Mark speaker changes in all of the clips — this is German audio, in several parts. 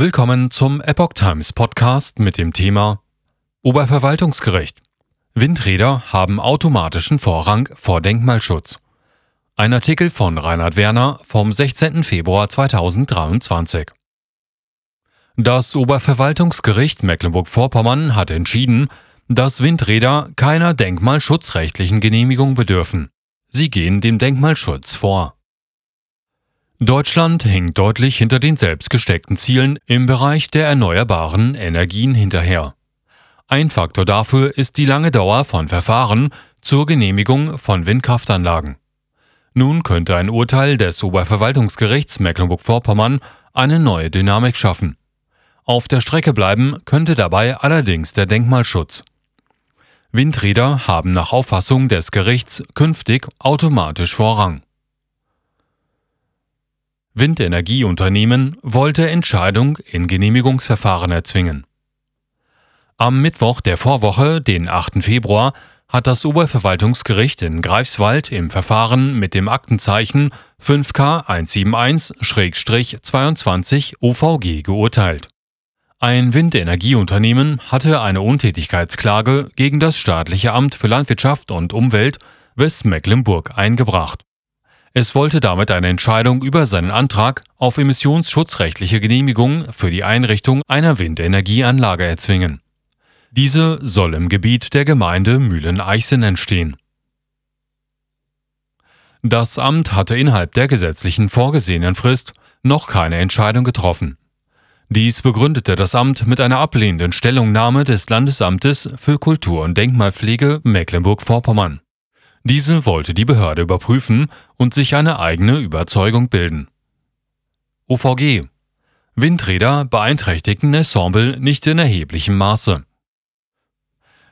Speaker 1: Willkommen zum Epoch Times Podcast mit dem Thema Oberverwaltungsgericht. Windräder haben automatischen Vorrang vor Denkmalschutz. Ein Artikel von Reinhard Werner vom 16. Februar 2023. Das Oberverwaltungsgericht Mecklenburg-Vorpommern hat entschieden, dass Windräder keiner denkmalschutzrechtlichen Genehmigung bedürfen. Sie gehen dem Denkmalschutz vor. Deutschland hinkt deutlich hinter den selbst gesteckten Zielen im Bereich der erneuerbaren Energien hinterher. Ein Faktor dafür ist die lange Dauer von Verfahren zur Genehmigung von Windkraftanlagen. Nun könnte ein Urteil des Oberverwaltungsgerichts Mecklenburg-Vorpommern eine neue Dynamik schaffen. Auf der Strecke bleiben könnte dabei allerdings der Denkmalschutz. Windräder haben nach Auffassung des Gerichts künftig automatisch Vorrang. Windenergieunternehmen wollte Entscheidung in Genehmigungsverfahren erzwingen. Am Mittwoch der Vorwoche, den 8. Februar, hat das Oberverwaltungsgericht in Greifswald im Verfahren mit dem Aktenzeichen 5K 171-22 OVG geurteilt. Ein Windenergieunternehmen hatte eine Untätigkeitsklage gegen das staatliche Amt für Landwirtschaft und Umwelt Westmecklenburg eingebracht. Es wollte damit eine Entscheidung über seinen Antrag auf emissionsschutzrechtliche Genehmigung für die Einrichtung einer Windenergieanlage erzwingen. Diese soll im Gebiet der Gemeinde Mühlen-Eichsen entstehen. Das Amt hatte innerhalb der gesetzlichen vorgesehenen Frist noch keine Entscheidung getroffen. Dies begründete das Amt mit einer ablehnenden Stellungnahme des Landesamtes für Kultur- und Denkmalpflege Mecklenburg-Vorpommern. Diese wollte die Behörde überprüfen und sich eine eigene Überzeugung bilden. OVG Windräder beeinträchtigten Ensemble nicht in erheblichem Maße.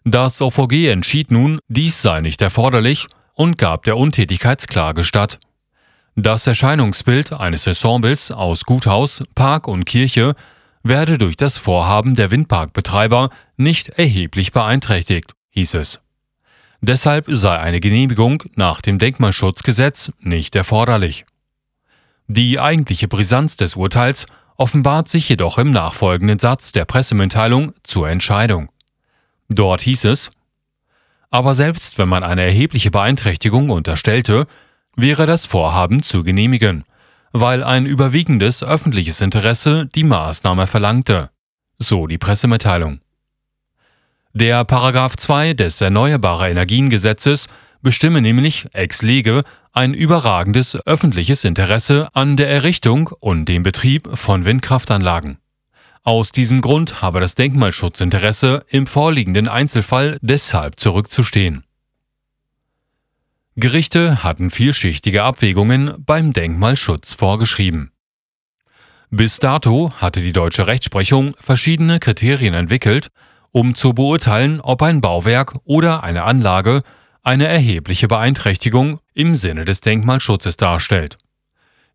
Speaker 1: Das OVG entschied nun, dies sei nicht erforderlich und gab der Untätigkeitsklage statt. Das Erscheinungsbild eines Ensembles aus Guthaus, Park und Kirche werde durch das Vorhaben der Windparkbetreiber nicht erheblich beeinträchtigt, hieß es. Deshalb sei eine Genehmigung nach dem Denkmalschutzgesetz nicht erforderlich. Die eigentliche Brisanz des Urteils offenbart sich jedoch im nachfolgenden Satz der Pressemitteilung zur Entscheidung. Dort hieß es, aber selbst wenn man eine erhebliche Beeinträchtigung unterstellte, wäre das Vorhaben zu genehmigen, weil ein überwiegendes öffentliches Interesse die Maßnahme verlangte, so die Pressemitteilung. Der Paragraph 2 des Erneuerbare Energiengesetzes bestimme nämlich ex lege ein überragendes öffentliches Interesse an der Errichtung und dem Betrieb von Windkraftanlagen. Aus diesem Grund habe das Denkmalschutzinteresse im vorliegenden Einzelfall deshalb zurückzustehen. Gerichte hatten vielschichtige Abwägungen beim Denkmalschutz vorgeschrieben. Bis dato hatte die deutsche Rechtsprechung verschiedene Kriterien entwickelt, um zu beurteilen, ob ein Bauwerk oder eine Anlage eine erhebliche Beeinträchtigung im Sinne des Denkmalschutzes darstellt.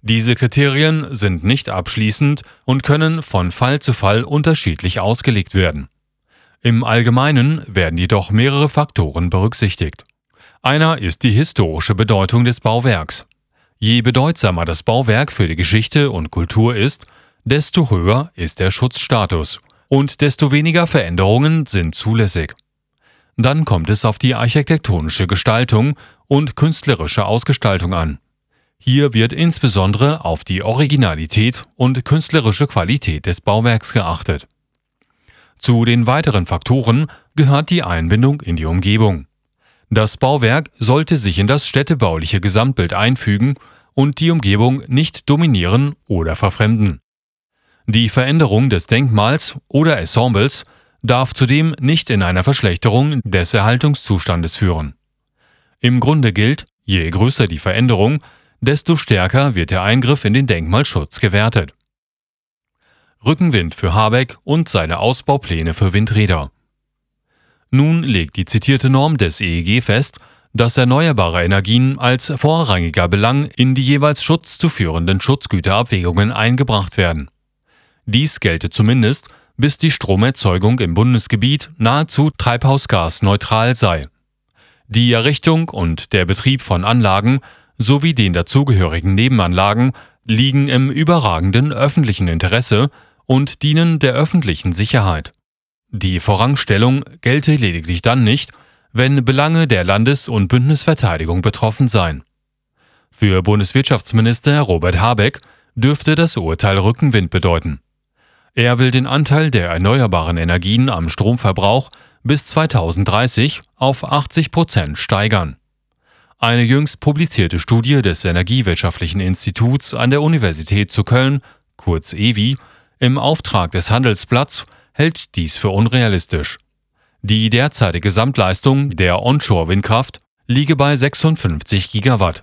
Speaker 1: Diese Kriterien sind nicht abschließend und können von Fall zu Fall unterschiedlich ausgelegt werden. Im Allgemeinen werden jedoch mehrere Faktoren berücksichtigt. Einer ist die historische Bedeutung des Bauwerks. Je bedeutsamer das Bauwerk für die Geschichte und Kultur ist, desto höher ist der Schutzstatus und desto weniger Veränderungen sind zulässig. Dann kommt es auf die architektonische Gestaltung und künstlerische Ausgestaltung an. Hier wird insbesondere auf die Originalität und künstlerische Qualität des Bauwerks geachtet. Zu den weiteren Faktoren gehört die Einbindung in die Umgebung. Das Bauwerk sollte sich in das städtebauliche Gesamtbild einfügen und die Umgebung nicht dominieren oder verfremden. Die Veränderung des Denkmals oder Ensembles darf zudem nicht in einer Verschlechterung des Erhaltungszustandes führen. Im Grunde gilt, je größer die Veränderung, desto stärker wird der Eingriff in den Denkmalschutz gewertet. Rückenwind für Habeck und seine Ausbaupläne für Windräder. Nun legt die zitierte Norm des EEG fest, dass erneuerbare Energien als vorrangiger Belang in die jeweils Schutz zu führenden Schutzgüterabwägungen eingebracht werden. Dies gelte zumindest, bis die Stromerzeugung im Bundesgebiet nahezu treibhausgasneutral sei. Die Errichtung und der Betrieb von Anlagen sowie den dazugehörigen Nebenanlagen liegen im überragenden öffentlichen Interesse und dienen der öffentlichen Sicherheit. Die Vorrangstellung gelte lediglich dann nicht, wenn Belange der Landes- und Bündnisverteidigung betroffen seien. Für Bundeswirtschaftsminister Robert Habeck dürfte das Urteil Rückenwind bedeuten. Er will den Anteil der erneuerbaren Energien am Stromverbrauch bis 2030 auf 80 Prozent steigern. Eine jüngst publizierte Studie des Energiewirtschaftlichen Instituts an der Universität zu Köln, kurz EWI, im Auftrag des Handelsblatts hält dies für unrealistisch. Die derzeitige Gesamtleistung der Onshore-Windkraft liege bei 56 Gigawatt.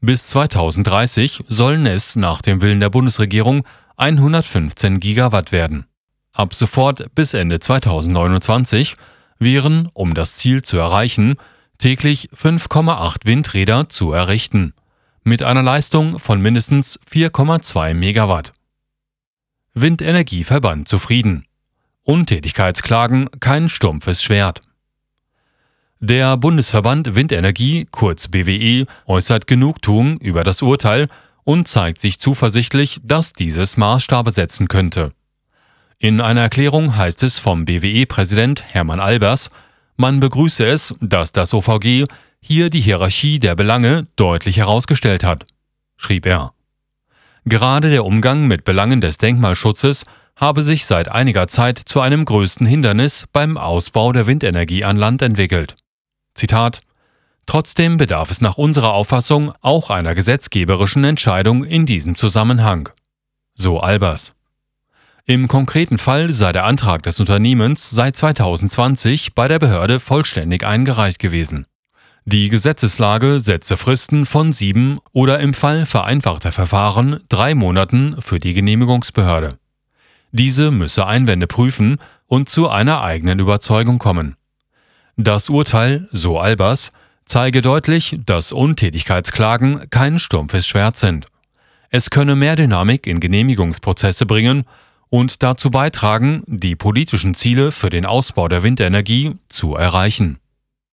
Speaker 1: Bis 2030 sollen es nach dem Willen der Bundesregierung 115 Gigawatt werden. Ab sofort bis Ende 2029 wären, um das Ziel zu erreichen, täglich 5,8 Windräder zu errichten, mit einer Leistung von mindestens 4,2 Megawatt. Windenergieverband zufrieden. Untätigkeitsklagen kein stumpfes Schwert. Der Bundesverband Windenergie, kurz BWE, äußert Genugtuung über das Urteil und zeigt sich zuversichtlich, dass dieses Maßstabe setzen könnte. In einer Erklärung heißt es vom BWE-Präsident Hermann Albers, man begrüße es, dass das OVG hier die Hierarchie der Belange deutlich herausgestellt hat, schrieb er. Gerade der Umgang mit Belangen des Denkmalschutzes habe sich seit einiger Zeit zu einem größten Hindernis beim Ausbau der Windenergie an Land entwickelt. Zitat Trotzdem bedarf es nach unserer Auffassung auch einer gesetzgeberischen Entscheidung in diesem Zusammenhang. So Albers. Im konkreten Fall sei der Antrag des Unternehmens seit 2020 bei der Behörde vollständig eingereicht gewesen. Die Gesetzeslage setze Fristen von sieben oder im Fall vereinfachter Verfahren drei Monaten für die Genehmigungsbehörde. Diese müsse Einwände prüfen und zu einer eigenen Überzeugung kommen. Das Urteil, so Albers, zeige deutlich, dass Untätigkeitsklagen kein stumpfes Schwert sind. Es könne mehr Dynamik in Genehmigungsprozesse bringen und dazu beitragen, die politischen Ziele für den Ausbau der Windenergie zu erreichen.